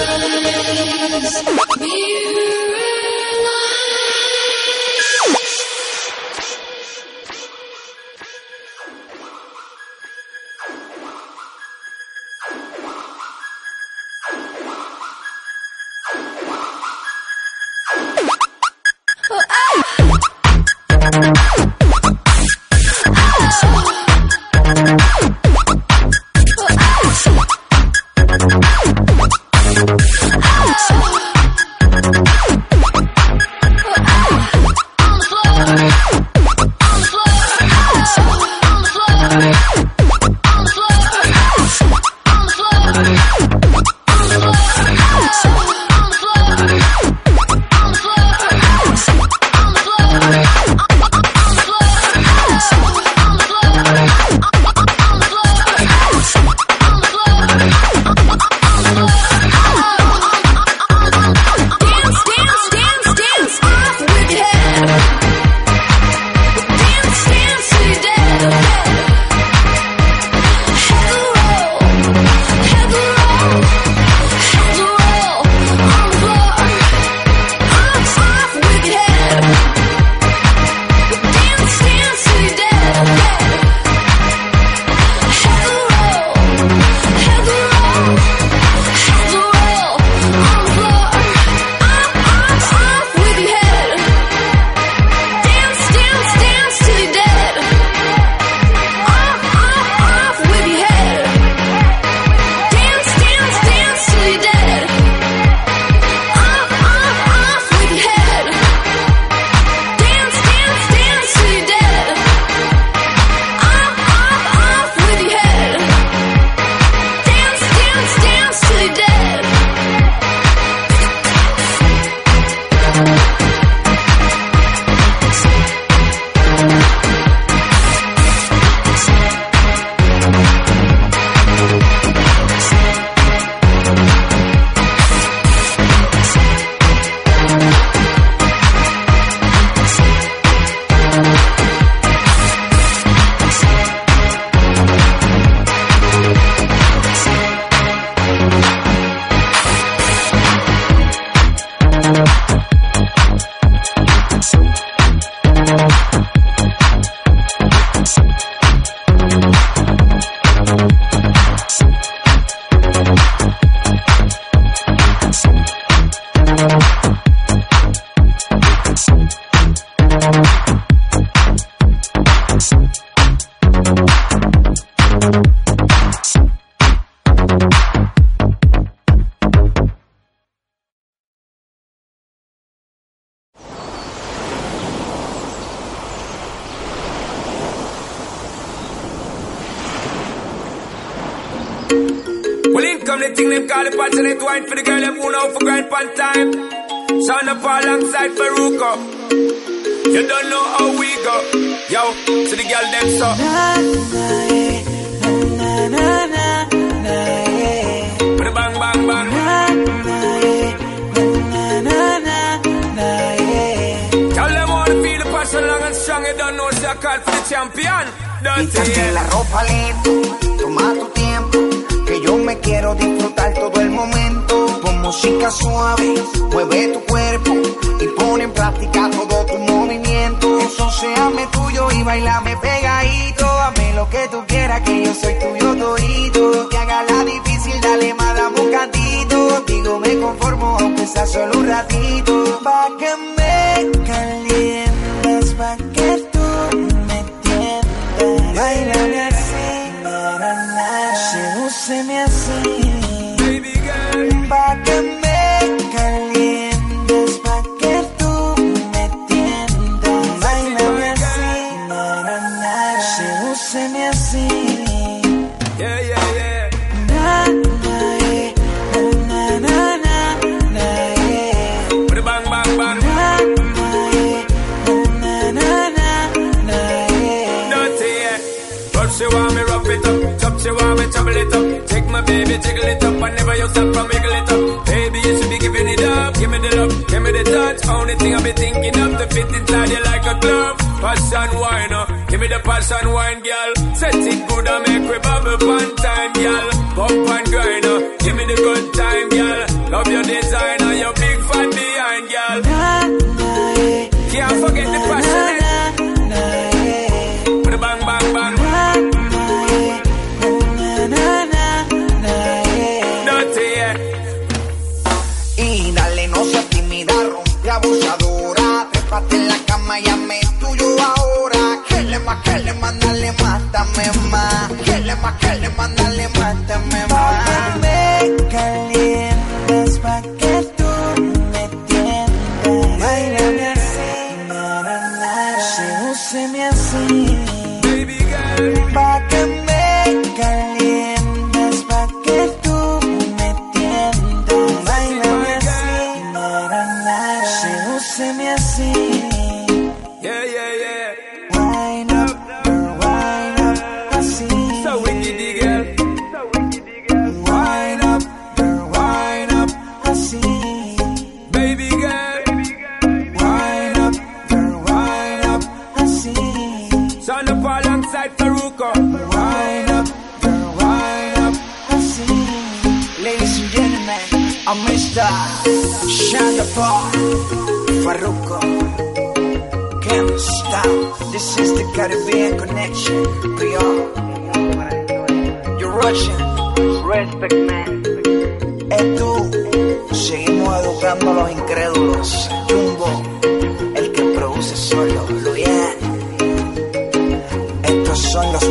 Thank you. come the thing them call the patch and it wine for the girl them who know for grind pan time. Sound up alongside Faruko. You don't know how we go. Yo, to the girl them so. Na, na, eh, na, na, na, eh. Put a bang, bang, bang. Quítate eh, la ropa lento, toma tu tiempo que yo me quiero disfrutar todo el momento. Con música suave, mueve tu cuerpo y pone en práctica todo tu movimiento. Entonces tuyo y bailame pegadito. Hazme lo que tú quieras, que yo soy tuyo todito. Que haga la difícil, dale más, un gatito. Digo, me conformo, aunque sea solo un ratito. Pa' que me caliente. Béseme así, baby girl, pa' que me calientes, pa' que tú me tiendas. Báilame así, na, na, na, sedúceme así. Na, na, na, Na, na, eh. eh. na, na, na, eh. double it up. Take my baby, jiggle it up. Whenever yourself, I wiggle it up. Baby, you should be giving it up. Give me the love, give me the touch. Only thing I'll be thinking of, the fit inside you like a glove. Passion wine, uh. give me the passion wine, girl. Set it good and make we bubble one time, girl. Pump and grind, uh. give me the good time, girl. Love your design. a Mr. Shandapar Farruko. Can't stop. This is the Caribbean connection. Prior. You're Russian. Respect, man. Es tú. Seguimos educando a los incrédulos. Jumbo, el que produce solo. Luyan. Estos son los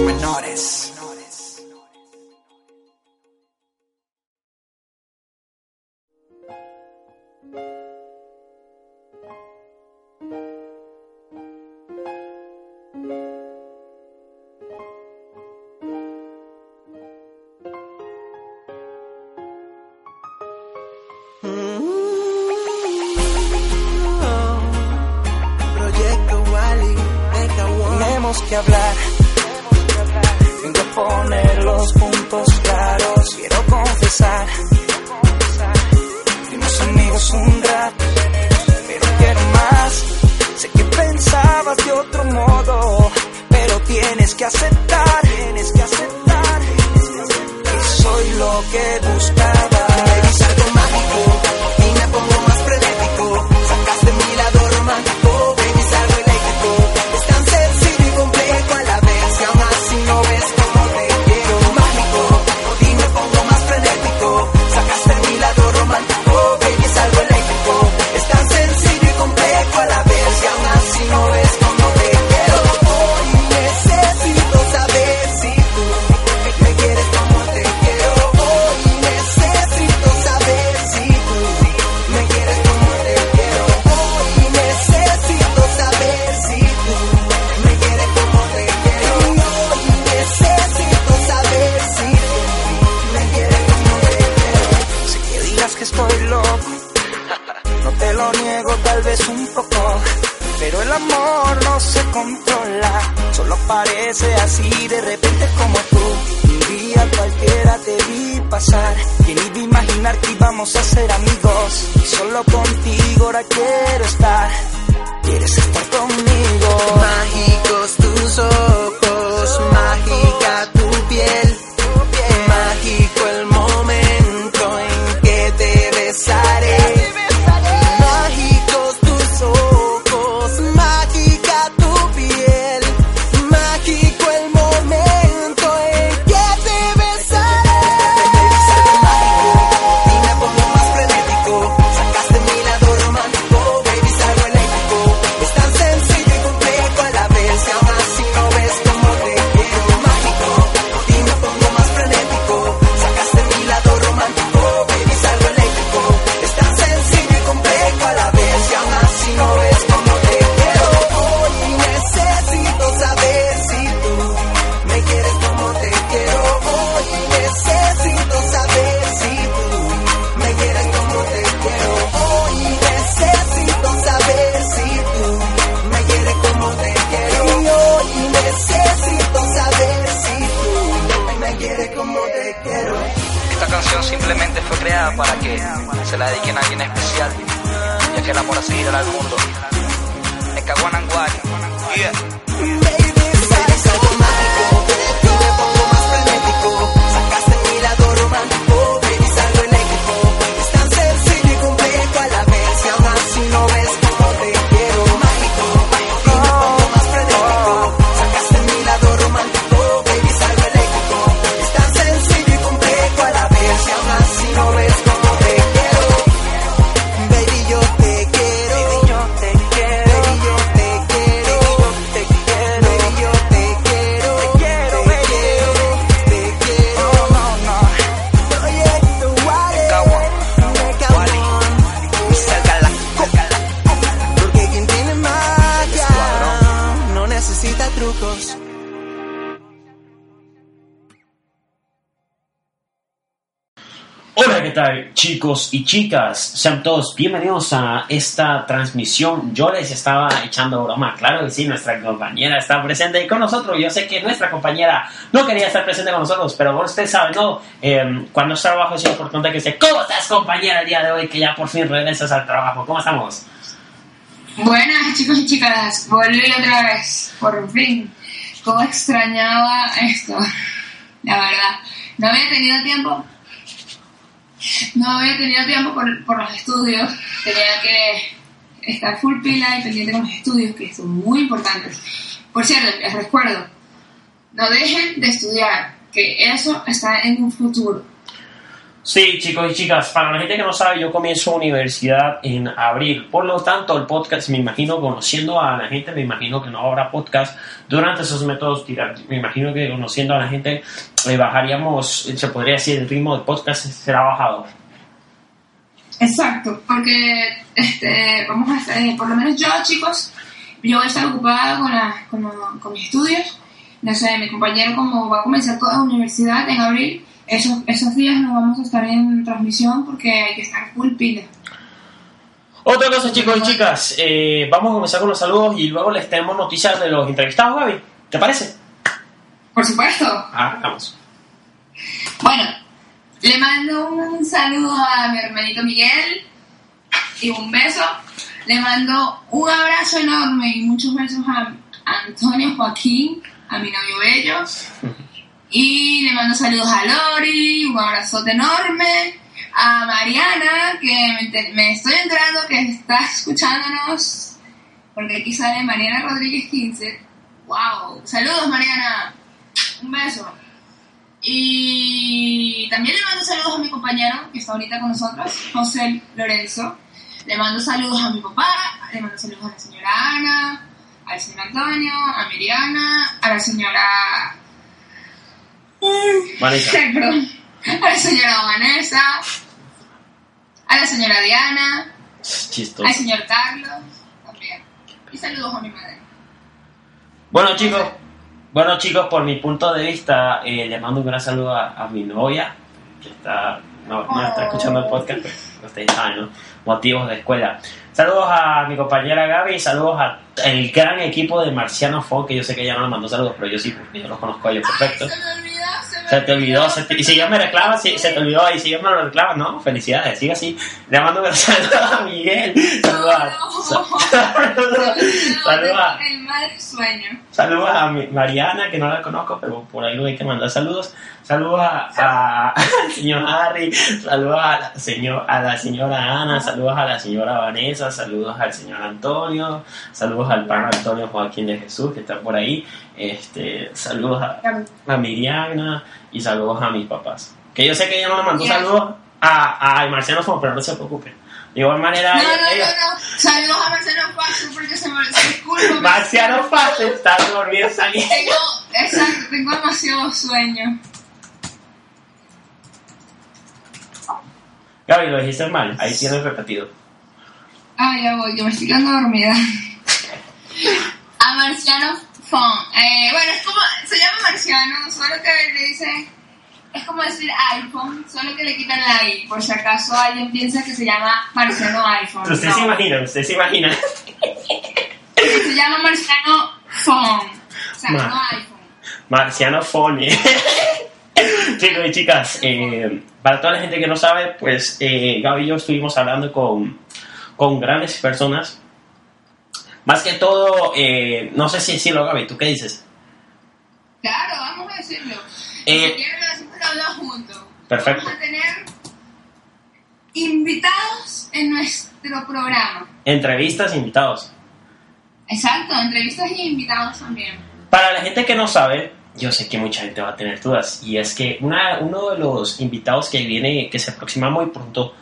chicas? Sean todos bienvenidos a esta transmisión. Yo les estaba echando broma, claro que sí, nuestra compañera está presente con nosotros. Yo sé que nuestra compañera no quería estar presente con nosotros, pero bueno, ustedes saben, ¿no? Eh, cuando está trabajo es importante que se... ¿Cómo estás compañera el día de hoy que ya por fin regresas al trabajo? ¿Cómo estamos? Buenas chicos y chicas, volví otra vez, por fin. Cómo extrañaba esto, la verdad. No había tenido tiempo, no había tenido tiempo por, por los estudios, tenía que estar full pila y pendiente con los estudios, que son muy importantes. Por cierto, les recuerdo, no dejen de estudiar, que eso está en un futuro. Sí, chicos y chicas, para la gente que no sabe, yo comienzo universidad en abril. Por lo tanto, el podcast, me imagino, conociendo a la gente, me imagino que no habrá podcast durante esos métodos. Me imagino que conociendo a la gente, eh, bajaríamos, se podría decir, el ritmo del podcast será bajado. Exacto, porque este, vamos a hacer, por lo menos yo, chicos, yo voy a estar ocupada con, la, con, con mis estudios. No sé, mi compañero, como va a comenzar toda la universidad en abril, esos, esos días no vamos a estar en transmisión porque hay que estar full pila. Otra cosa, chicos y chicas, eh, vamos a comenzar con los saludos y luego les tenemos noticias de los entrevistados, Gaby. ¿Te parece? Por supuesto. Ah, vamos. Bueno, le mando un saludo a mi hermanito Miguel y un beso. Le mando un abrazo enorme y muchos besos a Antonio Joaquín, a mi novio Bello. Y le mando saludos a Lori, un abrazote enorme. A Mariana, que me, estoy enterando que está escuchándonos, porque aquí sale Mariana Rodríguez 15. ¡Wow! Saludos, Mariana. Un beso. Y también le mando saludos a mi compañero que está ahorita con nosotros, José Lorenzo. Le mando saludos a mi papá, le mando saludos a la señora Ana, al señor Antonio, a Miriana, a la señora... Vanessa. A la señora Vanessa, a la señora Diana, Chistoso. al señor Carlos, también. Y saludos a mi madre. Bueno chicos, bueno chicos, por mi punto de vista, eh, le mando un gran saludo a, a mi novia, que está, no, no está escuchando el podcast, pero ustedes saben, ¿no? Motivos de escuela. Saludos a mi compañera Gaby, y saludos al gran equipo de Marciano Fon, que yo sé que ella no me mandó saludos, pero yo sí, porque yo los conozco a ellos perfecto. Se me olvidó, se me Se te olvidó, se te- y si yo me reclamo, si, se te olvidó, y si yo me lo reclamo, no, felicidades, sigue así. Le mando un saludo a Miguel, saludos a, saludos, a, El mal sueño. Saludos a Mariana, que no la conozco, pero por algo hay que mandar saludos. Saludos a, a- al señor Harry, saludos a la, señor, a la señora Ana, saludos a la señora Vanessa, saludos al señor Antonio, saludos al pan Antonio Joaquín de Jesús, que está por ahí. Este, saludos a, a Miriana y saludos a mis papás. Que yo sé que ella no le mandó saludos a, a Marciano Fon, pero no se preocupen. De igual manera, No, no, ella- no, no. Saludos a Marcelo Paso porque se me disculpa. Marciano Fon está dormido saliendo. Tengo, exacto, tengo demasiado sueño. Gaby, lo dijiste mal, ahí tienes repetido. Ah, ya voy, yo me estoy quedando dormida. A Marciano Fon. Eh, bueno, es como, se llama Marciano, solo que le dicen, es como decir iPhone, solo que le quitan la I, por si acaso alguien piensa que se llama Marciano iPhone. Usted No. se imagina, usted se imagina. Se llama Marciano Phone. O sea, Ma- no iPhone. Marciano Fone. Chicos y chicas, eh, para toda la gente que no sabe, pues eh, Gaby y yo estuvimos hablando con, con grandes personas. Más que todo, eh, no sé si decirlo, Gaby, ¿tú qué dices? Claro, vamos a decirlo. Eh, si quieren lo decimos los dos juntos. Perfecto. Vamos a tener invitados en nuestro programa. Entrevistas, invitados. Exacto, entrevistas y invitados también. Para la gente que no sabe, yo sé que mucha gente va a tener dudas, y es que una, uno de los invitados que viene, que se aproxima muy pronto,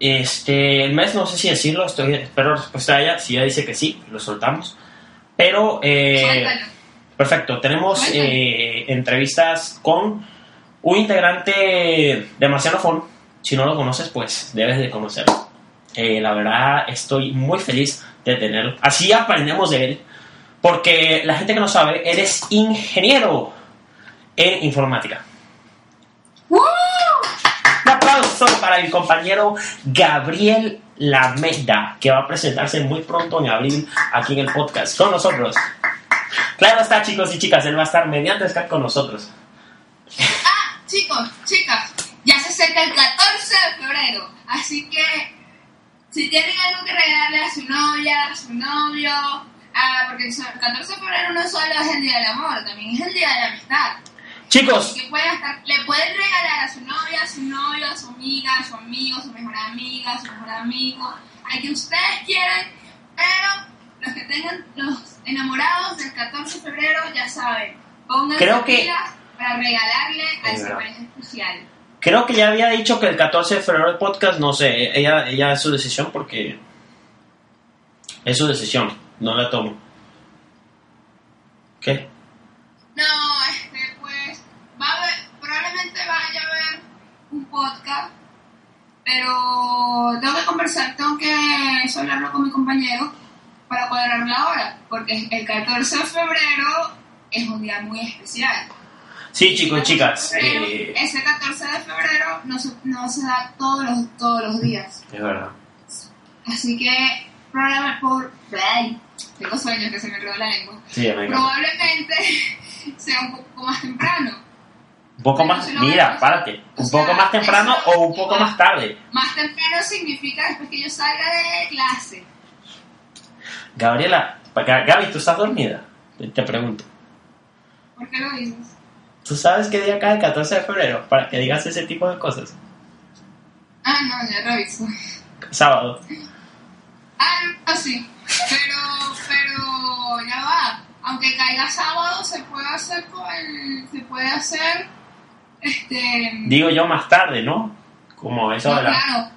este, el mes, no sé si decirlo, estoy, espero respuesta de ella, si ella dice que sí, lo soltamos. Pero, eh, perfecto, tenemos eh, entrevistas con un integrante de Marciano Fon. Si no lo conoces, pues debes de conocerlo. Eh, la verdad, estoy muy feliz de tenerlo. Así aprendemos de él. Porque la gente que no sabe, eres ingeniero en informática. ¡Un aplauso para el compañero Gabriel Lameda, que va a presentarse muy pronto en abril aquí en el podcast con nosotros. Claro está, chicos y chicas, él va a estar mediante Skype con nosotros. Ah, chicos, chicas, ya se acerca el 14 de febrero, así que si tienen algo que regalarle a su novia, a su novio, ah, porque el 14 de febrero no solo es el día del amor, también es el día de la amistad. Chicos, que pueden estar- le pueden regalar a su novia, a su novio, a su amiga, a su amigo, a su mejor amiga, a su mejor amigo, a quien ustedes quieran, pero los que tengan los enamorados del 14 de febrero ya saben, pónganse Creo que- pilas para regalarle a verdad. pareja especial. creo que ya había dicho que el 14 de febrero el podcast, no sé, ella, ella es su decisión porque es su decisión, no la tomo. ¿Qué? No, este, pues, va a haber, probablemente vaya a haber un podcast, pero tengo que conversar, tengo que hablarlo con mi compañero para cuadrar la hora, porque el 14 de febrero es un día muy especial. Sí, chicos y chicas, 14 de febrero- eh, Ese 14 de febrero no se, no se da todos los, todos los días. es verdad. Así que, probablemente por... Ay, tengo sueños que se me enredó la lengua. Sí. Probablemente sea un poco más temprano. Un poco Pero más, si mira, o un sea, poco más temprano eso o un poco más tarde. Más temprano significa después que yo salga de clase. Gabriela, Gaby, ¿tú estás dormida? Te- Te pregunto. ¿Por qué lo dices? ¿Tú sabes qué día cae el 14 de febrero? Para que digas ese tipo de cosas. Ah, no, ya reviso. Sábado. Ah, no, sí. Pero, pero, ya va. Aunque caiga sábado, se puede hacer con el, se puede hacer, este... Digo yo más tarde, ¿no? Como eso no, de la... claro.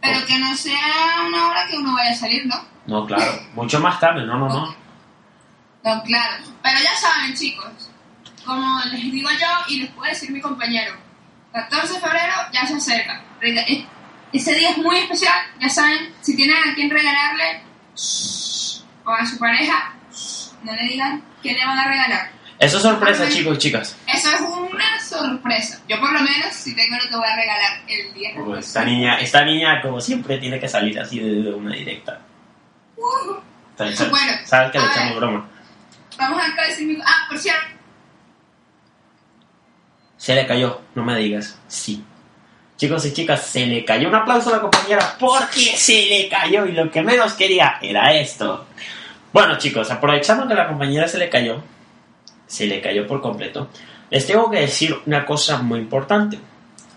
Pero que no sea una hora que uno vaya a salir, ¿no? No, claro. Mucho más tarde, no, no, no. No, claro. Pero ya saben, chicos, como les digo yo y les puede decir mi compañero, 14 de febrero ya se acerca. Ese día es muy especial, ya saben, si tienen a quien regalarle shh, o a su pareja, shh, no le digan qué le van a regalar. Eso es sorpresa, chicos y chicas. Eso es una sorpresa. Yo por lo menos si tengo lo que voy a regalar el día. Como Esta niña, esta niña, como siempre, tiene que salir así de, de una directa. Uh, Sabes Bueno, sabes que le a echamos ver. broma. vamos a decir mi... Ah, por cierto, Se le cayó, no me digas. Sí. Chicos y chicas, se le cayó un aplauso a la compañera porque se le cayó y lo que menos quería era esto. Bueno chicos, aprovechando que la compañera se le cayó, se le cayó por completo, les tengo que decir una cosa muy importante.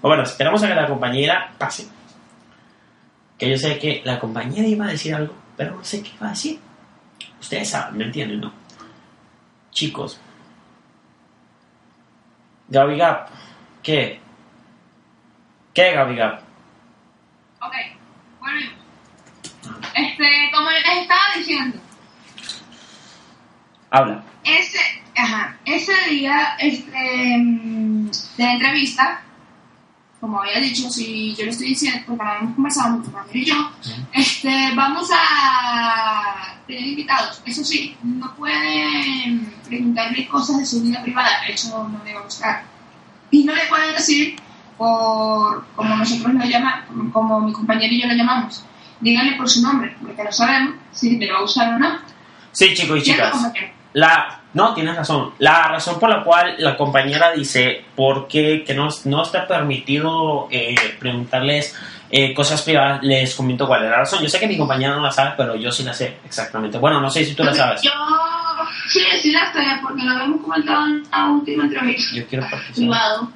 Bueno, esperamos a que la compañera pase. Que yo sé que la compañera iba a decir algo, pero no sé qué iba a decir. Ustedes saben, ¿me entienden, no? Chicos, Gaby Gap, ¿qué? ¿Qué, Gaby Gap? ok, volvemos. Este, como les estaba diciendo, Habla. ese, ajá, ese día este, mm, de la entrevista, como había dicho, si yo lo estoy diciendo, porque lo hemos conversado mi compañero y yo, este, vamos a tener invitados. Eso sí, no pueden preguntarle cosas de su vida privada, eso no le va a gustar. Y no le pueden decir, por, como nosotros lo llamamos, como mi compañero y yo lo llamamos, díganle por su nombre, porque no sabemos si le va a gustar o no. Sí, chicos y ¿Cierto, chicas. La, no, tienes razón. La razón por la cual la compañera dice por qué que no, no está permitido eh, preguntarles eh, cosas privadas, les comento cuál es la razón. Yo sé que mi compañera no la sabe, pero yo sí la sé exactamente. Bueno, no sé si tú la sabes. Yo sí, sí la sé, porque lo habíamos comentado en la última entrevista. Yo quiero participar. Privado.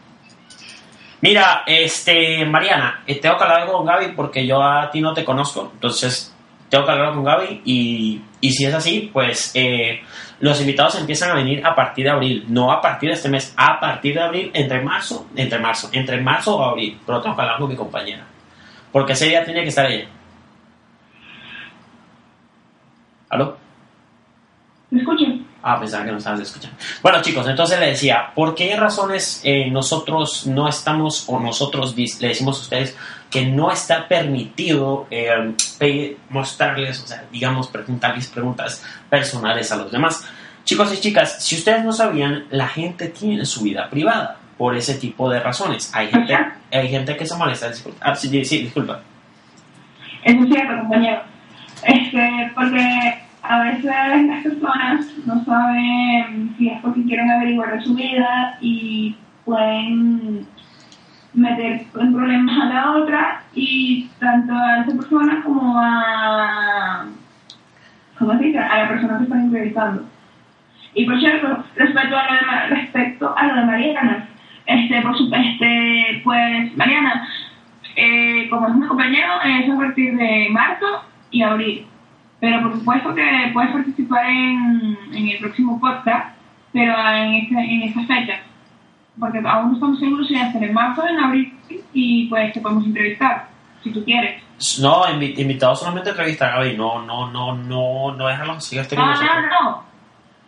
Mira, este, Mariana, eh, tengo que hablar con Gaby porque yo a ti no te conozco, entonces tengo que hablar con Gaby y, y si es así, pues eh, los invitados empiezan a venir a partir de abril, no a partir de este mes, a partir de abril, entre marzo, entre marzo, entre marzo o abril, pero tengo que hablar con mi compañera, porque ese día tiene que estar ella. ¿Aló? ¿Me? Ah, pensaba que no estabas escuchando. Bueno, chicos, entonces le decía, ¿por qué razones eh, nosotros no estamos, o nosotros le decimos a ustedes que no está permitido eh, mostrarles, o sea, digamos, preguntarles preguntas personales a los demás? Chicos y chicas, si ustedes no sabían, la gente tiene su vida privada por ese tipo de razones. Hay gente, hay gente que se molesta. Disculpa. Ah, sí, sí, disculpa. Eso es cierto, compañero. Este, porque a veces las personas no saben si es porque quieren averiguar de su vida y pueden meter en problemas a la otra y tanto a esa persona como a ¿cómo se dice? a la persona que están entrevistando. Y por cierto, respecto a lo de, respecto a lo de Mariana, este, por supuesto, este, pues Mariana, eh, como es mi compañero, es a partir de marzo y abril. Pero por supuesto que puedes participar en, en el próximo podcast, pero en, este, en esta fecha. Porque aún no estamos seguros si va a ser en marzo o en abril y pues te podemos entrevistar, si tú quieres. No, invi- invitado solamente a entrevistar a Gaby. No, no, no, no, no déjalo que siga este con No, no, no.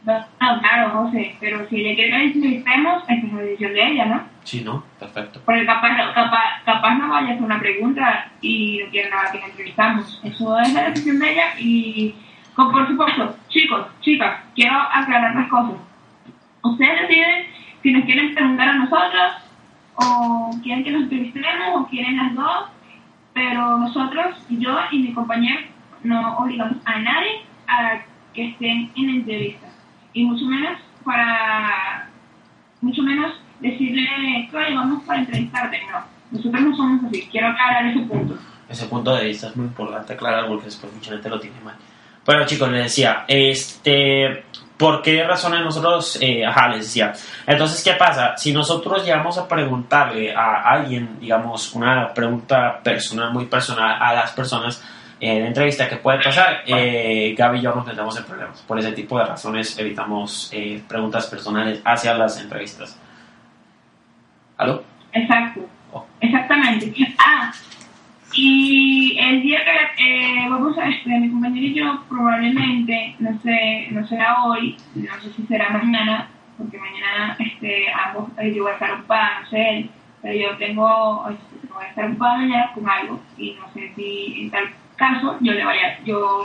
No, no, claro, José, pero si ella quiere que entrevistemos, esta es la decisión de ella, ¿no? Sí, ¿no? Perfecto. Porque capaz, capaz, capaz no vaya a hacer una pregunta y no quiere nada que la entrevistamos. Eso es la decisión de ella y, con, por supuesto, chicos, chicas, quiero aclarar las cosas. Ustedes deciden si nos quieren preguntar a nosotros o quieren que nos entrevistemos o quieren las dos, pero nosotros, yo y mi compañero, no obligamos a nadie a que estén en la entrevista. Y mucho menos para mucho menos decirle, oye, vamos para entrevistarte. No, nosotros no somos así. Quiero aclarar ese punto. Ese punto de vista es muy importante aclarar porque después mucha gente lo tiene mal. Bueno, chicos, les decía, este, ¿por qué razones nosotros, eh, ajá, les decía. Entonces, ¿qué pasa? Si nosotros llegamos a preguntarle a alguien, digamos, una pregunta personal, muy personal a las personas en entrevista, ¿qué puede pasar? Eh, Gaby y yo nos metemos en problemas. Por ese tipo de razones evitamos eh, preguntas personales hacia las entrevistas. ¿Aló? Exacto. Oh. Exactamente. Ah, y el día que eh, vamos a, este, mi compañero y yo probablemente, no sé, no será hoy, no sé si será mañana, porque mañana este, ambos, eh, yo voy a estar ocupada, no sé él, pero yo tengo, este, voy a estar ocupada mañana con algo y no sé si en tal caso yo le vaya, yo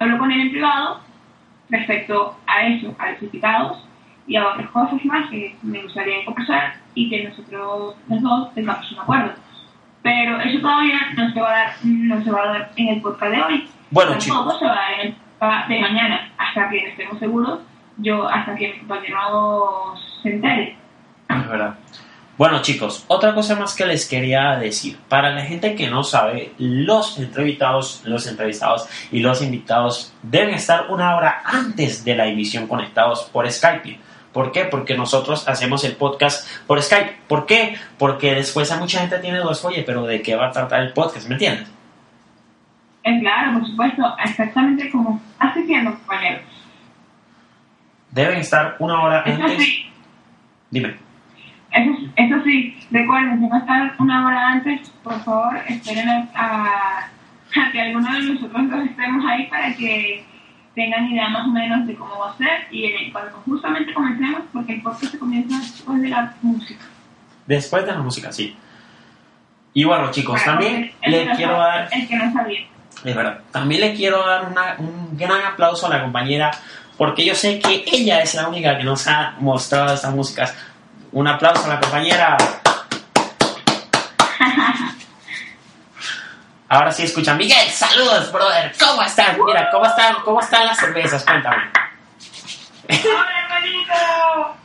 hablo con él en privado respecto a eso, a los invitados y a otras cosas más que me gustaría conversar y que nosotros los dos tengamos un acuerdo. Pero eso todavía no se va a dar, no se va a dar en el podcast de hoy. Bueno, Tampoco chicos. se va a dar en el podcast de mañana, hasta que estemos seguros, yo, hasta que mi compañero se entere. Es verdad. Bueno, chicos, otra cosa más que les quería decir. Para la gente que no sabe, los entrevistados, los entrevistados y los invitados deben estar una hora antes de la emisión conectados por Skype. ¿Por qué? Porque nosotros hacemos el podcast por Skype. ¿Por qué? Porque después a mucha gente tiene dudas, oye, pero ¿de qué va a tratar el podcast? ¿Me entiendes? Es claro, por supuesto, exactamente como estás diciendo, compañero. Deben estar una hora Eso antes. sí, Dime. Eso, eso sí, recuerden, si no están una hora antes, por favor, esperen a, a- a que alguno de nosotros dos estemos ahí para que tengan idea más o menos de cómo va a ser y eh, cuando justamente comencemos, porque el podcast se comienza después de la música. Después de la música, sí. Y bueno, chicos, también le no quiero sabe- dar El que no sabía. Es verdad. También le quiero dar una- un gran aplauso a la compañera porque yo sé que ella es la única que nos ha mostrado estas músicas. Un aplauso a la compañera. Ahora sí escucha. Miguel, saludos, brother. ¿Cómo están? Mira, ¿cómo están, cómo están las cervezas? Cuéntame. ¡Hola,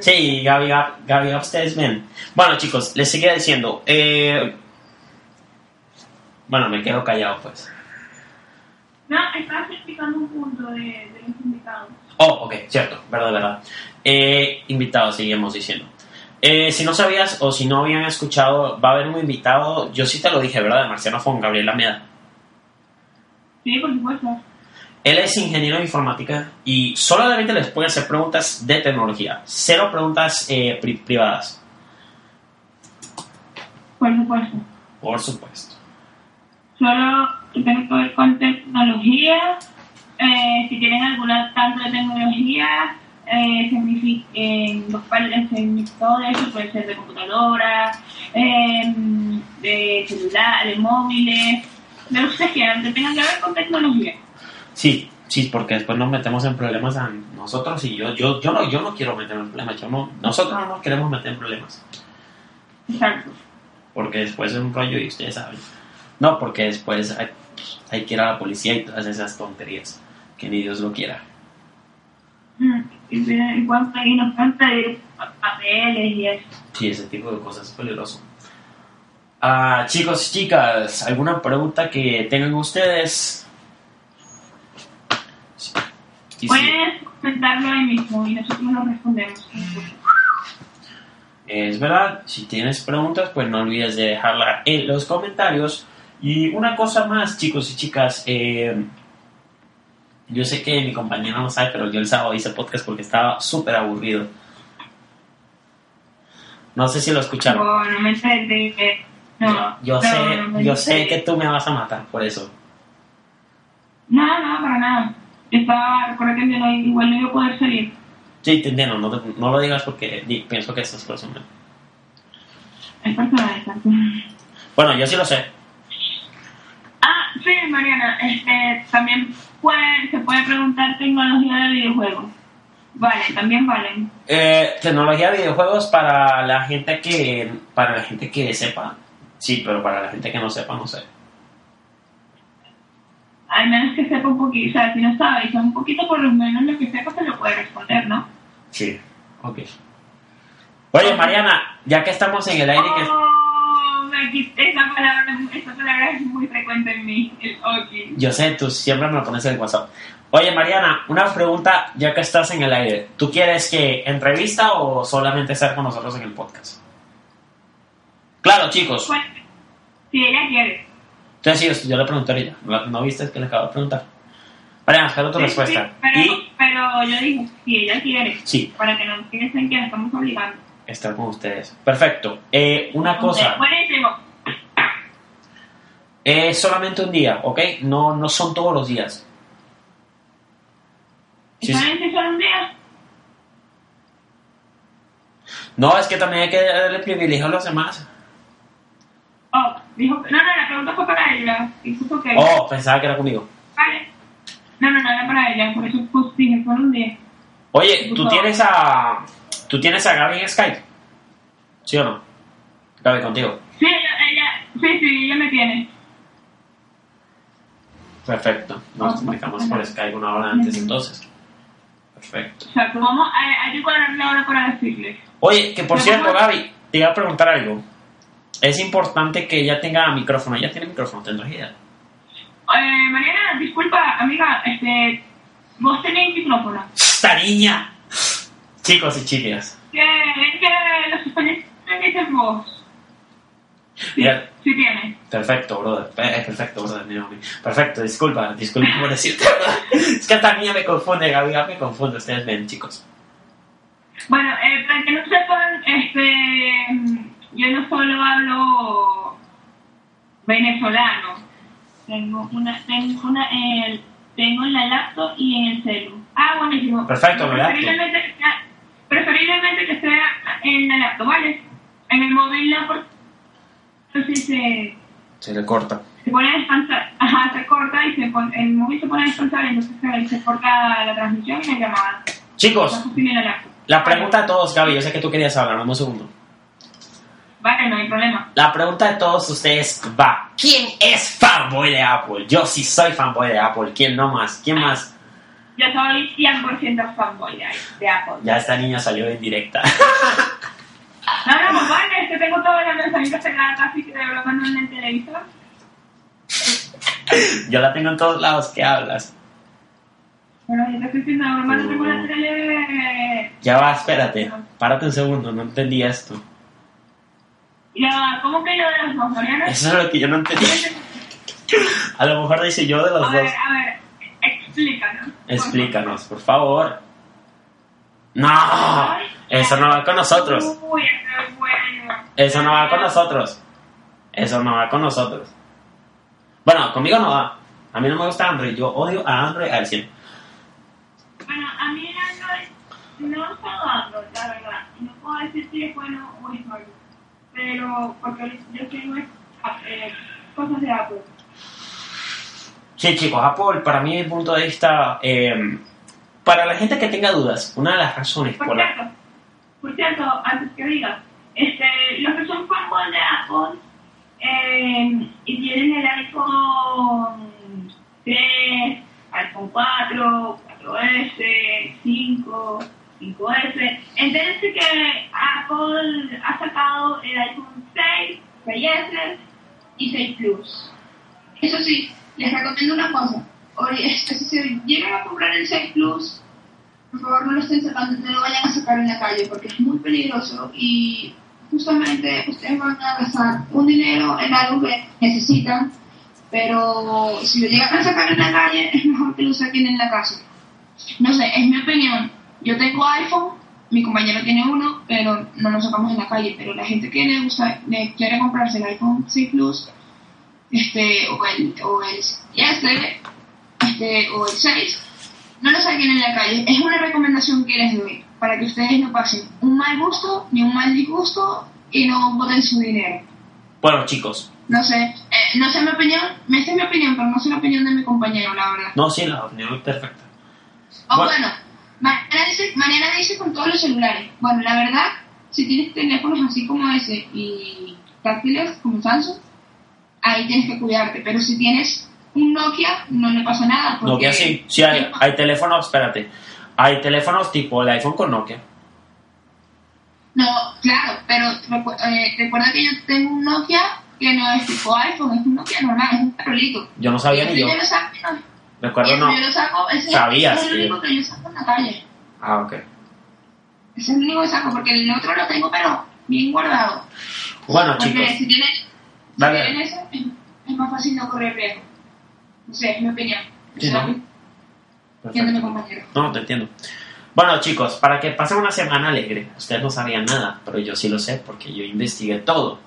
Sí, Gaby, Gaby, ustedes ven. Bueno, chicos, les seguía diciendo. eh, Bueno, me quedo callado, pues. No, estabas explicando un punto de, de los invitados. Oh, ok, cierto, verdad, verdad. Eh, invitados, seguimos diciendo. Eh, si no sabías o si no habían escuchado, va a haber un invitado, yo sí te lo dije, ¿verdad? De Marciano Fon, Gabriel Lameda. Sí, por supuesto. Él es ingeniero de informática y solamente les puede hacer preguntas de tecnología, cero preguntas eh, pri- privadas, Por supuesto. por supuesto. Solo que tenga que ver con tecnología. Eh, si tienen alguna tanto de tecnología, eh, significa, en los cuales todo eso puede ser de computadora, eh, de celular, de móviles, de lo que ustedes quieran, que tengan que ver con tecnología. Sí, Sí, porque después nos metemos en problemas a nosotros y yo, yo, yo no, yo no quiero meterme en problemas, yo no, nosotros no nos queremos meter en problemas, Exacto. porque después es un rollo y ustedes saben. No, porque después hay, hay que ir a la policía y todas esas tonterías, que ni Dios lo quiera. Y, pueden pedir- nos pedir pa- papeles y eso. Sí, ese tipo de cosas es peligroso. Ah, chicos y chicas, ¿alguna pregunta que tengan ustedes? Si- Puedes comentarlo ahí mismo y nosotros lo respondemos. Es verdad, si tienes preguntas, pues no olvides de dejarla en los comentarios. Y una cosa más, chicos y chicas, eh, yo sé que mi compañera no sabe, pero yo el sábado hice podcast porque estaba súper aburrido. No sé si lo escucharon. No, no me enteré. No, yo no, sé, no yo sé que tú me vas a matar por eso. No, no, para nada. Estaba, recuerda que yo no, igual no iba a poder salir. Sí, te entiendo, no, no lo digas porque di- pienso que esto es personal. Es personal, exacto. Bueno, yo sí lo sé. Ah, sí, Mariana, este, también puede, se puede preguntar tecnología de videojuegos. Vale, también valen. Eh, tecnología de videojuegos para la gente que para la gente que sepa. Sí, pero para la gente que no sepa, no sé. Al menos que sepa un poquito, o sea, si no sabe un poquito, por lo menos lo que sepa se lo puede responder, ¿no? Sí. Ok. Oye, Mariana, ya que estamos en el aire, Oh, esa palabra, esa palabra es muy frecuente en mí, el ok. yo sé, tú siempre me lo pones en el WhatsApp. Oye, Mariana, una pregunta, ya que estás en el aire. ¿Tú quieres que entrevista o solamente estar con nosotros en el podcast? Claro, chicos. Bueno, si ella quiere. Entonces, sí, yo le pregunté a ella. ¿No no viste que le acabo de preguntar? Mariana, espero tu Sí, respuesta. sí, pero, Y pero yo digo, si ella quiere, sí, para que no piensen que la estamos obligando. Estar con ustedes. Perfecto. Eh, una cosa. Buenísimo. Es solamente un día, ¿ok? No, no son todos los días. ¿Y Sí, sí. son un día? No, es que también hay que darle privilegio a los demás. Oh, dijo, no, no, la pregunta fue para ella. Y puso que, Oh, pensaba que era conmigo. vale. No, no, no, era para ella, por eso pues, dije, fue un día. Oye, ¿tú tienes a. ¿Tú tienes a Gaby en Skype? ¿Sí o no? Gaby, contigo. Sí, ella, sí, sí, ella me tiene. Perfecto. Nos comunicamos por Skype una hora antes entonces. Perfecto. O sea, que vamos a, hay que cuadrar la hora para decirle. Oye, que por cierto, Gaby, te iba a preguntar algo. Es importante que ella tenga micrófono. Ella tiene micrófono, tendrás idea. Eh, Mariana, disculpa, amiga, este, vos tenés micrófono. ¡Esta niña! Chicos y chicas. Que es que los españoles me dicen vos. Sí, Mira. sí tiene. Perfecto, brother. Eh, perfecto, brother. Perfecto, disculpa, disculpa por decirte, ¿verdad? Es que esta niña me confunde, Gaby, Gaby me confunde. Ustedes ven, chicos. Bueno, eh, para que no sepan, este, yo no solo hablo venezolano. Tengo una, tengo una, eh, tengo en la laptop y en el celu. Ah, buenísimo. Perfecto, laptop. Preferiblemente, ah, que sea en la laptop, ¿vale? En el móvil no, porque entonces se, Se le corta. se pone a descansar, ajá, se corta y se pone, el móvil se pone a descansar y entonces se, se corta la transmisión y la llamada. Chicos, la pregunta de todos, Gaby, yo sé que tú querías hablar, dame un segundo. Vale, no hay problema. La pregunta de todos ustedes va. ¿Quién es fanboy de Apple? Yo sí soy fanboy de Apple. ¿Quién no más? ¿Quién más? Yo soy 100% fanboy de, de Apple. Ya esta niña salió en directa. No, no, vale, es que tengo todas las mensajitas pegadas casi que de broma no en el televisor. Yo la tengo en todos lados. ¿Qué hablas? Bueno, yo te estoy diciendo, broma no tengo la tele. Ya va, espérate. Párate un segundo, no entendí esto. Ya, ¿cómo que yo de los dos, Mariana? Eso es lo que yo no entendí. A lo mejor dice yo de los A ver, dos. a ver, explícanos. Explícanos, por favor. No, eso no va con nosotros. Uy, eso es bueno. Eso no va con nosotros. Eso no va con nosotros. Bueno, conmigo no va. A mí no me gusta Android. Yo odio a Android al 100. Bueno, a mí Android no he usado Android, la verdad. Y no puedo decir si es bueno o es malo. Pero, porque yo tengo eh, cosas de Apple. Sí, chicos, Apple, para mí, mi punto de vista, eh, para la gente que tenga dudas, una de las razones Por por la... cierto, por cierto, antes que diga, este, los que son fanboys de Apple eh, y tienen el iPhone 3, iPhone 4, 4S, 5, 5S, entérense que Apple ha sacado el iPhone 6, 6S y 6 Plus. Eso sí, les recomiendo una cosa. Este, si llegan a comprar el 6 Plus, por favor no lo estén sacando, no lo vayan a sacar en la calle porque es muy peligroso y justamente ustedes van a gastar un dinero en algo que necesitan, pero si lo llegan a sacar en la calle es mejor que lo saquen en la casa. No sé, es mi opinión. Yo tengo iPhone, mi compañero tiene uno, pero no lo sacamos en la calle. Pero la gente que le gusta, quiere comprarse el iPhone 6 Plus, este, o el, o el 7, este, o el 6, no lo saquen en la calle. Es una recomendación que les doy, para que ustedes no pasen un mal gusto ni un mal disgusto y no boten su dinero. Bueno, chicos, No sé, eh, no sé mi opinión, es mi opinión, pero no sé la opinión de mi compañero, la verdad. no, sí, la opinión es perfecta. O Bueno. bueno, Mariana dice, Mariana dice con todos los celulares. Bueno, la verdad, si tienes teléfonos así como ese y táctiles como Samsung, ahí tienes que cuidarte. Pero si tienes un Nokia, no le pasa nada. Porque Nokia sí, sí hay, hay teléfonos, espérate, hay teléfonos tipo el iPhone con Nokia. No, claro, pero eh, recuerda que yo tengo un Nokia que no es tipo iPhone, es un Nokia normal, es un perolito. Yo no sabía ni yo. yo lo saco, no, Recuerdo no. yo lo saco, ese Sabías es el único que yo saco en la calle. Ah, ok. Ese es el único que saco, porque el otro lo tengo, pero bien guardado. Bueno, Porque chicos, si tienes, si Dale. tienes eso, es, más fácil no correr riesgo. No sé, es mi opinión. Sí, ¿no? entiendo compañero. No, te entiendo. Bueno, chicos, para que pasen una semana alegre, ustedes no sabían nada, pero yo sí lo sé porque yo investigué todo.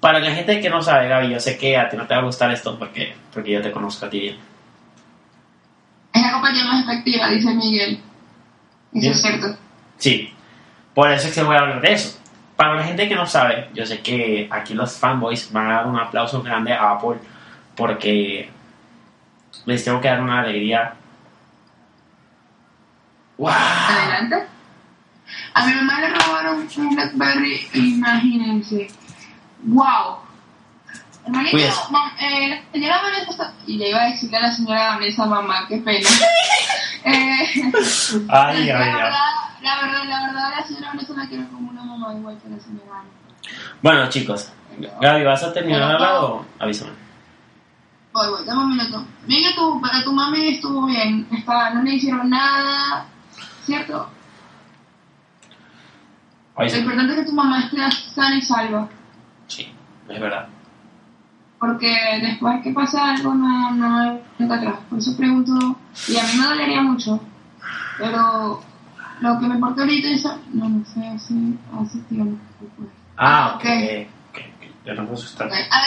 Para la gente que no sabe, Gaby, yo sé que a ti no te va a gustar esto porque, porque yo te conozco a ti bien. Es la compañía más efectiva, dice Miguel. Eso es cierto. Sí, por eso es que voy a hablar de eso. Para la gente que no sabe, yo sé que aquí los fanboys van a dar un aplauso grande a Apple porque les tengo que dar una alegría. ¡Wow! Adelante. A mi mamá le robaron un Blackberry, imagínense. ¡Wow! Hermanito, eh, la señora Vanessa está... Y le iba a decirle a la señora Vanessa, mamá, qué pena. eh, Ay, la, verdad, la verdad, la verdad, la señora Vanessa la quiero como una mamá igual que la señora Ana. Bueno, chicos, Gaby, ¿vas a terminar hablar o avísame? Voy, voy, dame un minuto. Miguel, tu, pero tu mami estuvo bien. Estaba, no le hicieron nada, ¿cierto? Lo importante es que tu mamá esté sana y salva. Sí, es verdad. Porque después que pasa algo no, no vuelta atrás. Por eso pregunto, y a mí me dolería mucho, pero lo que me importa ahorita es... No, no sé, hace, hace tiempo. Ah, ok. ok. ok, ok. Ya no me asustar. Ok, A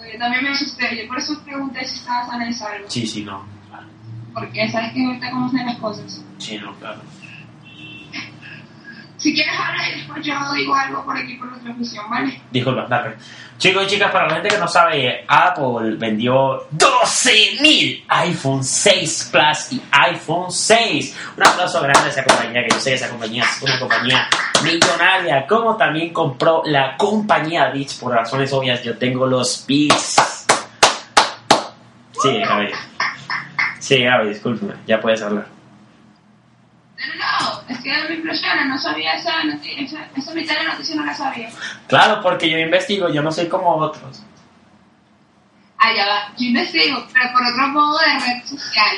ver, eh, también me asusté, yo por eso pregunté si estaba sana y salva. Sí, sí, no. Porque sabes que ahorita cómo son las cosas. Sí, no, claro. Si quieres hablar y después yo digo algo por aquí por la transmisión, ¿vale? Disculpa, dale. Chicos y chicas, para la gente que no sabe, Apple vendió 12.000 iPhone 6 Plus y iPhone 6. Un aplauso grande a esa compañía, que yo sé que esa compañía es una compañía millonaria. Como también compró la compañía Beats, por razones obvias, yo tengo los Beats. Sí, Gaby. Sí, Gaby, discúlpame, ya puedes hablar. Es que me impresiona, no sabía esa noticia, esa, esa mitad de la noticia no la sabía. Claro, porque yo investigo, yo no soy como otros. Ah, ya va, yo investigo, pero por otro modo de red social.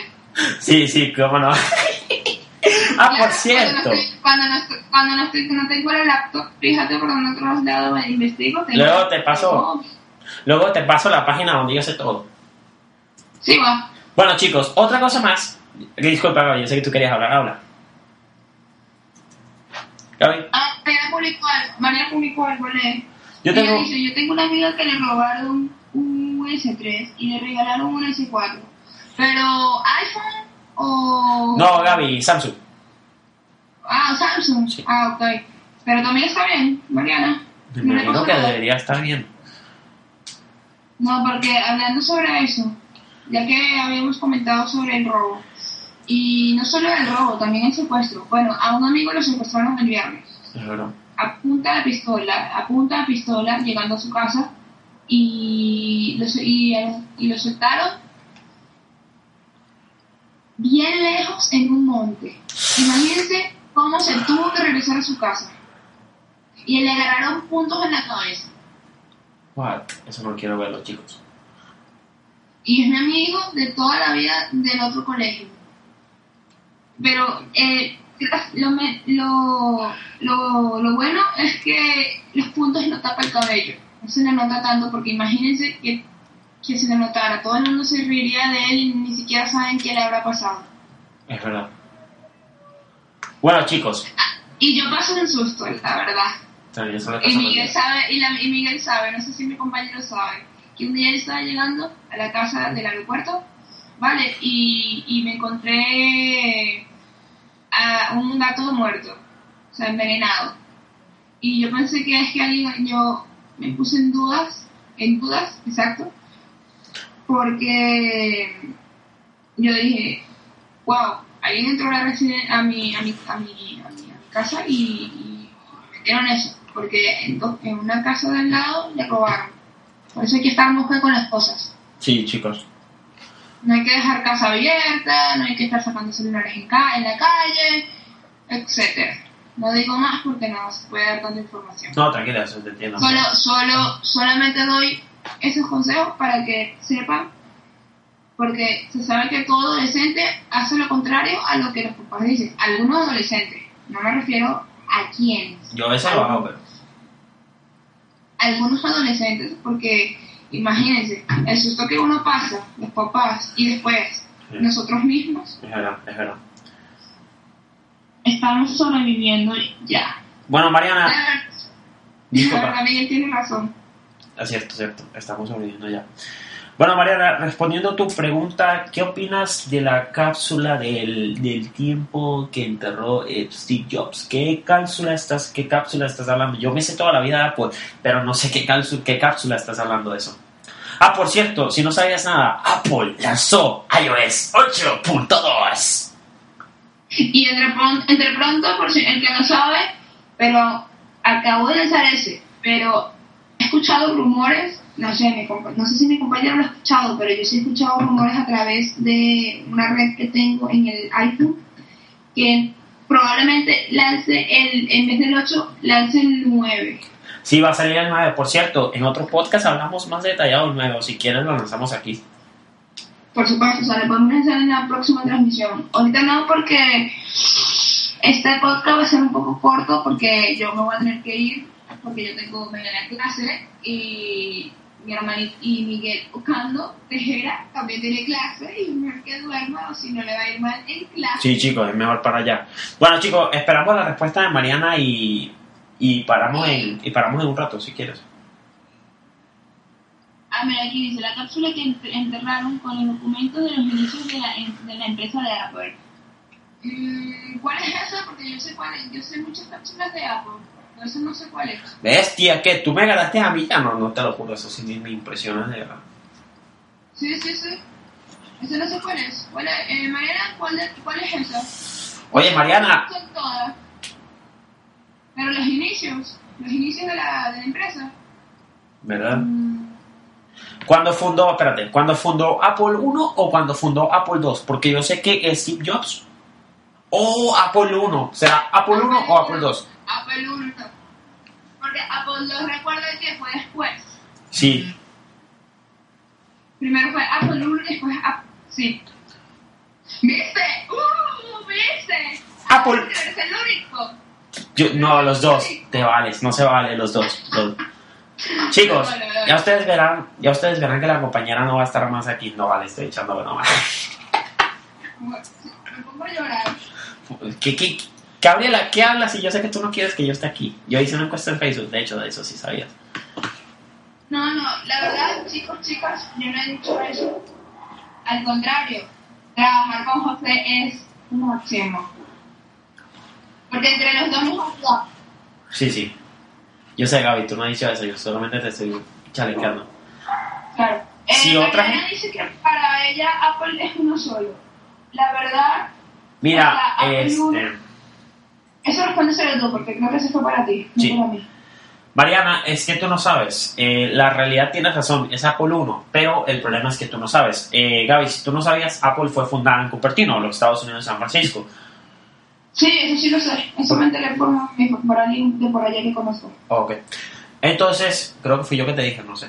Sí, sí, cómo no. ah, por cierto. Cuando no, estoy, cuando, no estoy, cuando no, tengo el laptop, fíjate por dónde otros lados me investigo. Luego te paso. Luego te paso la página donde yo sé todo. Sí, va. Bueno, chicos, otra cosa más. Disculpa, yo sé que tú querías hablar. Habla. Gaby, Ah, María publicó algo, María publicó algo, lee. yo tengo. dice, yo tengo una amiga que le robaron un S3 y le regalaron un S4. Pero, ¿iPhone o...? No, Gaby, Samsung. Ah, Samsung. Sí. Ah, ok. Pero también está bien, Mariana. Me imagino que debería estar bien. No, porque hablando sobre eso, ya que habíamos comentado sobre el robo. Y no solo el robo, también el secuestro. Bueno, a un amigo lo secuestraron el viernes. Es verdad. A punta de pistola, a punta de pistola, llegando a su casa. Y lo, y, eh, y lo soltaron bien lejos en un monte. Imagínense cómo se tuvo que regresar a su casa. Y le agarraron puntos en la cabeza. What? Eso no quiero verlo, chicos. y es mi amigo de toda la vida del otro colegio. Pero eh, lo, me- lo, lo, lo bueno es que los puntos no tapa el cabello. No se le nota tanto porque imagínense que, que se le notara. Todo el mundo se reiría de él y ni siquiera saben qué le habrá pasado. Es verdad. Bueno, chicos. Y yo paso un susto, la verdad. Y Miguel sabe, y, la- y Miguel sabe, no sé si mi compañero sabe, que un día yo estaba llegando a la casa del aeropuerto, ¿vale? Y, y me encontré a un gato muerto, o sea, envenenado. Y yo pensé que es que alguien, yo me puse en dudas, en dudas, exacto, porque yo dije, wow, alguien entró a, la a, mi, a, mi, a, mi, a, mi, casa y, metieron eso, porque en, en una casa de al lado le robaron. Por eso hay que estar mosca con las cosas. Sí, chicos. No hay que dejar casa abierta, no hay que estar sacando celulares en, ca- en la calle, etcétera. No digo más porque no se puede dar tanta información. No, tranquila, eso te entiendo. Solo, solo, solamente doy esos consejos para que sepan, porque se sabe que todo adolescente hace lo contrario a lo que los papás dicen. Algunos adolescentes, no me refiero a quiénes. Yo eso lo hago, pero. Algunos adolescentes, porque imagínense, el susto que uno pasa, los papás, y después Sí. nosotros mismos, Es verdad, es verdad. estamos sobreviviendo ya. Bueno, Mariana. verdad, la verdad, Miguel tiene razón. Es cierto, cierto. Estamos sobreviviendo ya. Bueno, Mariana, respondiendo a tu pregunta, ¿qué opinas de la cápsula del, del tiempo que enterró eh, Steve Jobs? ¿Qué cápsula estás, qué cápsula estás hablando? Yo me sé toda la vida de Apple, pero no sé qué, cápsula, qué cápsula estás hablando de eso. Ah, por cierto, si no sabías nada, Apple lanzó iOS 8.2. Y entre entre pronto, por el que no sabe, pero acabo de lanzar ese, pero he escuchado rumores, no sé, no sé si mi compañero lo ha escuchado, pero yo sí he escuchado rumores a través de una red que tengo en el iPhone, que probablemente lance el, en vez del 8, lance el 9. Sí, va a salir el 9. Por cierto, en otro podcast hablamos más detallado del 9. Si quieres, lo lanzamos aquí. Por supuesto, o sea, le podemos lanzar en la próxima transmisión. Ahorita no, porque este podcast va a ser un poco corto, porque yo me voy a tener que ir, porque yo tengo mañana clase, y mi hermanito y Miguel Ocando Tejera también tiene clase, y mejor que duerma, o si no le va a ir mal en clase. Sí, chicos, es mejor para allá. Bueno, chicos, esperamos la respuesta de Mariana y, y, paramos, en, y paramos en un rato, si quieres. Ah, mira, aquí dice, la cápsula que ent- enterraron con los documentos de los inicios de la, de la empresa de Apple. Mm, ¿Cuál es esa? Porque yo sé cuál es. Yo sé muchas cápsulas de Apple. Eso no sé cuál es. Bestia, que tú me ganaste a mí. Ya no, no te lo juro, eso sí me impresiona de verdad. Sí, sí, sí. Esa no sé cuál es. ¿Cuál es? Eh, Mariana, ¿cuál, de- ¿cuál es esa? Oye, Mariana, Son todas. Pero los inicios, los inicios de la, de la empresa. ¿verdad? Mm, ¿Cuándo fundó, espérate, cuándo fundó Apple 1 o cuando fundó Apple 2? Porque yo sé que es Steve Jobs o Apple 1. ¿Será Apple 1 o Apple 2? Apple 1. Porque Apple 2 recuerda que fue después. Sí. Primero fue Apple 1 y después Apple. Sí. ¿Viste? ¡Uh! ¿Viste? Apple. Eres el único. Yo, no, los dos. Te vales, no se vale los dos. los- Chicos, ya ustedes verán, ya ustedes verán que la compañera no va a estar más aquí. No vale, estoy echando broma. Me pongo a llorar. ¿Qué, qué, Gabriela, ¿qué hablas? Y yo sé que tú no quieres que yo esté aquí. Yo hice una encuesta en Facebook, de hecho, de eso sí sabías. No, no, la verdad, chicos, chicas, yo no he dicho eso. Al contrario, trabajar con José es un máximo. Porque entre los dos nos ayudamos. Sí, sí. Yo sé, Gaby, tú no has dicho eso, yo solamente te estoy chalequeando. Claro. Eh, si otra Mariana gente... dice que para ella Apple es uno solo. La verdad, Mira, este... uno- eso respóndeselo tú, porque creo que eso fue para ti, no Sí. para mí. Mariana, es que tú no sabes. Eh, la realidad tienes razón, es Apple 1, pero el problema es que tú no sabes. Eh, Gaby, si tú no sabías, Apple fue fundada en Cupertino, los Estados Unidos de San Francisco. Sí, eso sí lo sé. Eso me enteré por, alguien de por allá que conozco. Ok. Entonces, creo que fui yo que te dije, no sé.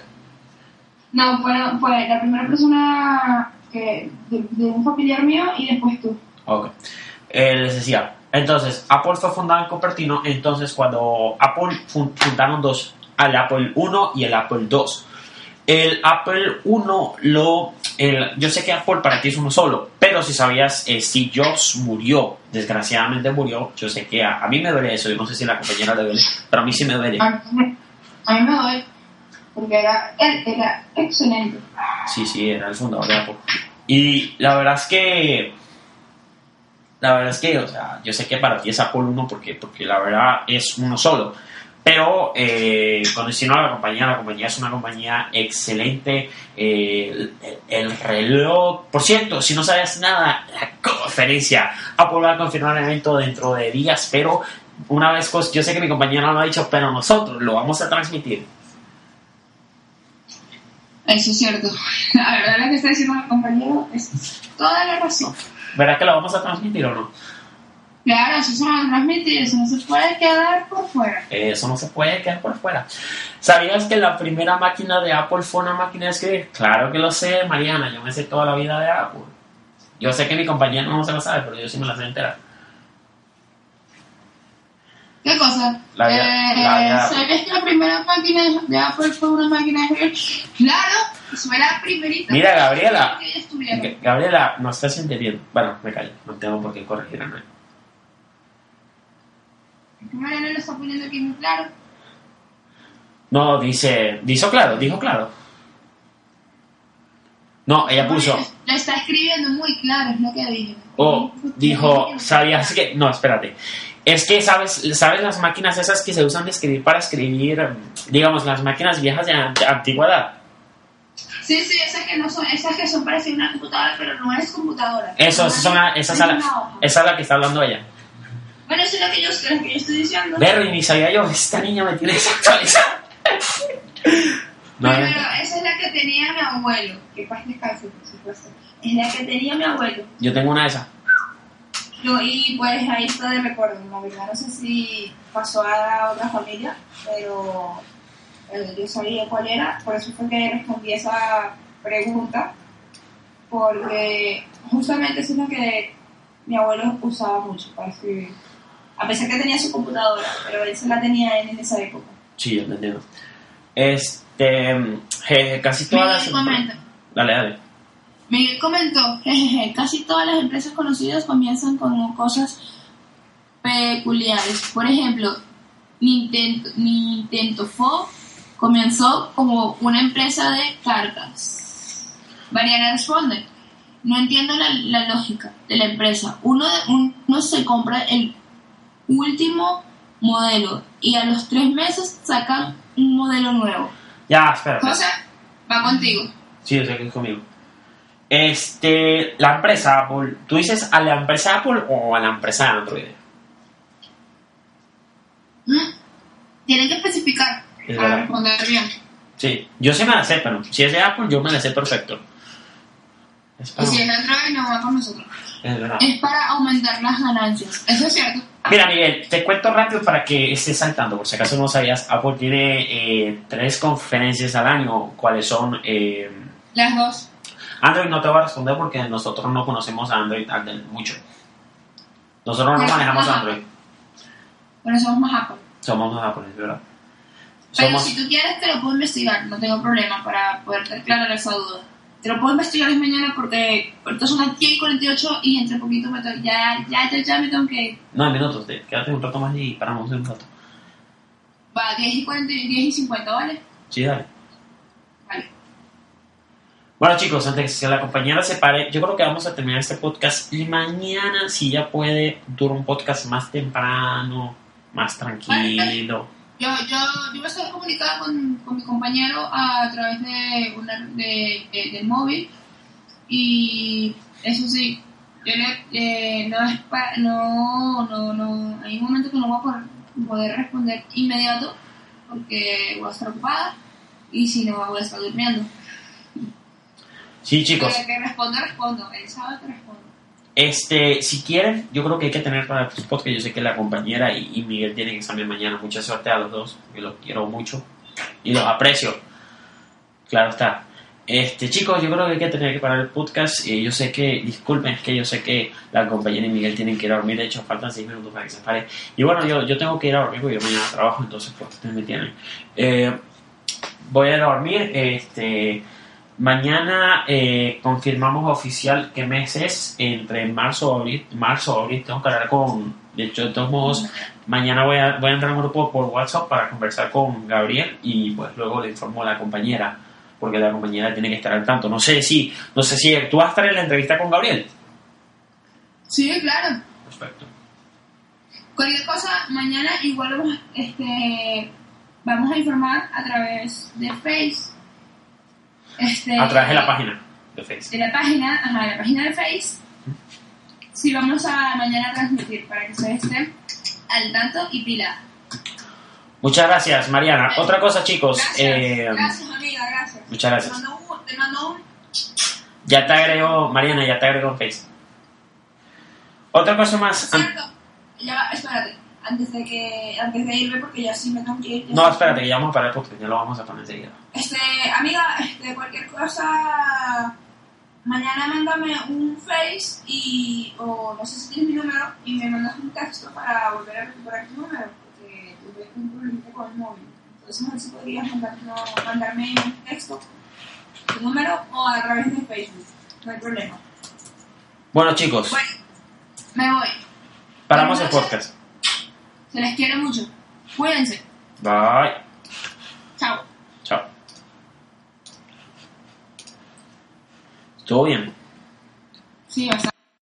No, fue, fue la primera persona que, de, de un familiar mío y después tú. Ok. Eh, les decía, entonces, Apple fue fundada en Cupertino, entonces cuando Apple fun- fundaron dos, el Apple 1 y el Apple 2. El Apple 1 lo... el- yo sé que Apple para ti es uno solo, pero si sabías, eh, Steve Jobs murió, desgraciadamente murió, yo sé que a, a mí me duele eso, yo no sé si a la compañera le duele, pero a mí sí me duele. A mí, a mí me duele. Porque era, él era excelente. Sí, sí, era el fundador de Apple. Y la verdad es que. La verdad es que, o sea, yo sé que para ti es Apple 1 porque, porque la verdad es uno solo. Pero eh, a la compañía, la compañía es una compañía excelente. eh, el, el reloj, por cierto, si no sabes nada, la conferencia, va a confirmar el evento dentro de días, pero una vez, cos- yo sé que mi compañera no lo ha dicho, pero nosotros lo vamos a transmitir. Eso es cierto. La verdad, lo que está diciendo el compañero es toda la razón. ¿Verdad que lo vamos a transmitir o no? Claro, eso se va a transmitir, eso no se puede quedar por fuera. Eso no se puede quedar por fuera. ¿Sabías que la primera máquina de Apple fue una máquina de escribir? Claro que lo sé, Mariana. Yo me sé toda la vida de Apple. Yo sé que mi compañero no se la sabe, pero yo sí me la sé entera. ¿Qué cosa? La vida- eh, la vida- ¿Sabías que la primera máquina de Apple fue una máquina de escribir? Claro, fue la primerita. Mira, Gabriela. Que Gabriela, no estás entendiendo. Bueno, me callo. No tengo por qué corregir a nadie. Mariana lo está poniendo aquí muy claro. No, dice. Dijo claro, dijo claro. No, ella puso. Lo está escribiendo muy claro, es lo que dije. O dijo, ¿sabías que.? No, espérate. Es que, ¿sabes, ¿sabes las máquinas esas que se usan de escribir para escribir, digamos, las máquinas viejas de, an- de antigüedad? Sí, sí, esas que, no son, esas que son parecidas a una computadora, pero no es computadora. Eso, esas son la- la, hoja. esa es la que está hablando ella. Bueno, eso es lo que yo, lo que yo estoy diciendo. Berry, ni sabía yo, esta niña me tiene desactualizada. No, Pero eh, esa es la que tenía mi abuelo, que paz descanse, por supuesto. Es la que tenía mi abuelo. yo tengo una de esas. Yo, y pues ahí está de recuerdo. La verdad no sé si pasó a otra familia, pero eh, yo sabía cuál era. Por eso fue que respondí esa pregunta. Porque justamente eso es lo que mi abuelo usaba mucho para escribir. A pesar que tenía su computadora, pero él se la tenía él en esa época. Sí, yo te entiendo. Este, je- casi todas las... Miguel comenta. Dale, dale. Miguel comentó, jejeje, casi todas las empresas conocidas comienzan con cosas peculiares. Por ejemplo, Nintendo, Nintendo Phone comenzó como una empresa de cargas. Mariana responde, no entiendo la, la lógica de la empresa. Uno, uno se compra el último modelo y a los tres meses sacan un modelo nuevo. Ya, espera. José, va contigo. Sí, yo sé que es conmigo. Este, la empresa Apple, ¿tú dices a la empresa Apple o a la empresa Android? Mm, Tienen que especificar Es para responder bien. Sí, yo sí me la sé, pero si es de Apple, yo me la sé perfecto. Y si es Android, no va con nosotros. Es verdad. Es para aumentar las ganancias. Eso es cierto. Mira, Miguel, te cuento rápido para que estés saltando. Por si acaso no sabías, Apple tiene eh, tres conferencias al año. ¿Cuáles son? Eh, Las dos. Android no te voy a responder porque nosotros no conocemos a Android mucho. Nosotros no manejamos Android. Pero somos más Apple. Somos los japoneses, ¿verdad? Pero Somos... si tú quieres, te lo puedo investigar. No tengo problema para poder aclarar esa duda. Te lo puedo investigar es mañana porque ahorita son las 10 y 48 y entre poquito me ya, ya, ya, ya me tengo que ir. No, minutos. te- Quédate un rato más y paramos un rato. Va, 10 y 40, 10 y 50, ¿vale? Sí, dale. Vale. Bueno chicos, antes de que la compañera se pare, yo creo que vamos a terminar este podcast y mañana, si ya puede, dura un podcast más temprano, más tranquilo. Yo, yo, yo me estoy comunicada con, con mi compañero a través de, una, de, de- del móvil y eso sí, yo le, eh, no, es pa- no, no, no, hay un momento que no voy a poder, poder responder inmediato porque voy a estar ocupada y si no voy a estar durmiendo. Sí, chicos. Que respondo, respondo, él sabe que respondo. Este, si quieren, yo creo que hay que tener para el podcast. Yo sé que la compañera y, Miguel tienen examen mañana. Mucha suerte a los dos. Yo los quiero mucho y los aprecio. Claro está. Este, chicos, yo creo que hay que tener que parar el podcast. Eh, yo sé que, disculpen, es que yo sé que la compañera y Miguel tienen que ir a dormir. De hecho, faltan seis minutos para que se pare. Y bueno, yo, yo tengo que ir a dormir porque yo mañana trabajo, entonces, pues ustedes me tienen. Eh, voy a ir a dormir. Este. Mañana eh, confirmamos oficial qué mes es, entre marzo o abril. Marzo o abril, tengo que hablar con. De hecho, de todos modos, mañana voy a, voy a entrar a un grupo por WhatsApp para conversar con Gabriel y pues luego le informo a la compañera, porque la compañera tiene que estar al tanto. No sé si, no sé si tú vas a estar en la entrevista con Gabriel. Sí, claro. Perfecto. Cualquier cosa, mañana igual vamos, este, vamos a informar a través de Face. Este, A través de la página de Facebook. De la página, ajá, de la página de Face. Sí, vamos a mañana transmitir para que ustedes estén al tanto y pila. Muchas gracias, Mariana. Otra cosa, chicos. Gracias, eh, gracias amiga, gracias. muchas gracias. Te mando un, te mando un Ya te agrego, Mariana, ya te agrego Face. Otra cosa más. cierto. Ya espérate, antes de que, antes de irme porque ya sí me tengo que ir. No, espérate, que ya vamos a parar el podcast, ya lo vamos a poner enseguida. Este, amiga, este, cualquier cosa, mañana mándame un face y, o no sé si tienes mi número y me mandas un texto para volver a recuperar tu número, porque tuve un problema con el móvil. Entonces, a ver si podrías mandar- no, mandarme un texto, tu número o a través de Facebook, no hay problema. Bueno, chicos, Bueno, me voy. paramos el podcast. Se les quiere mucho. Cuídense. Bye. Chao. Chao. ¿Todo bien? Sí, bastante.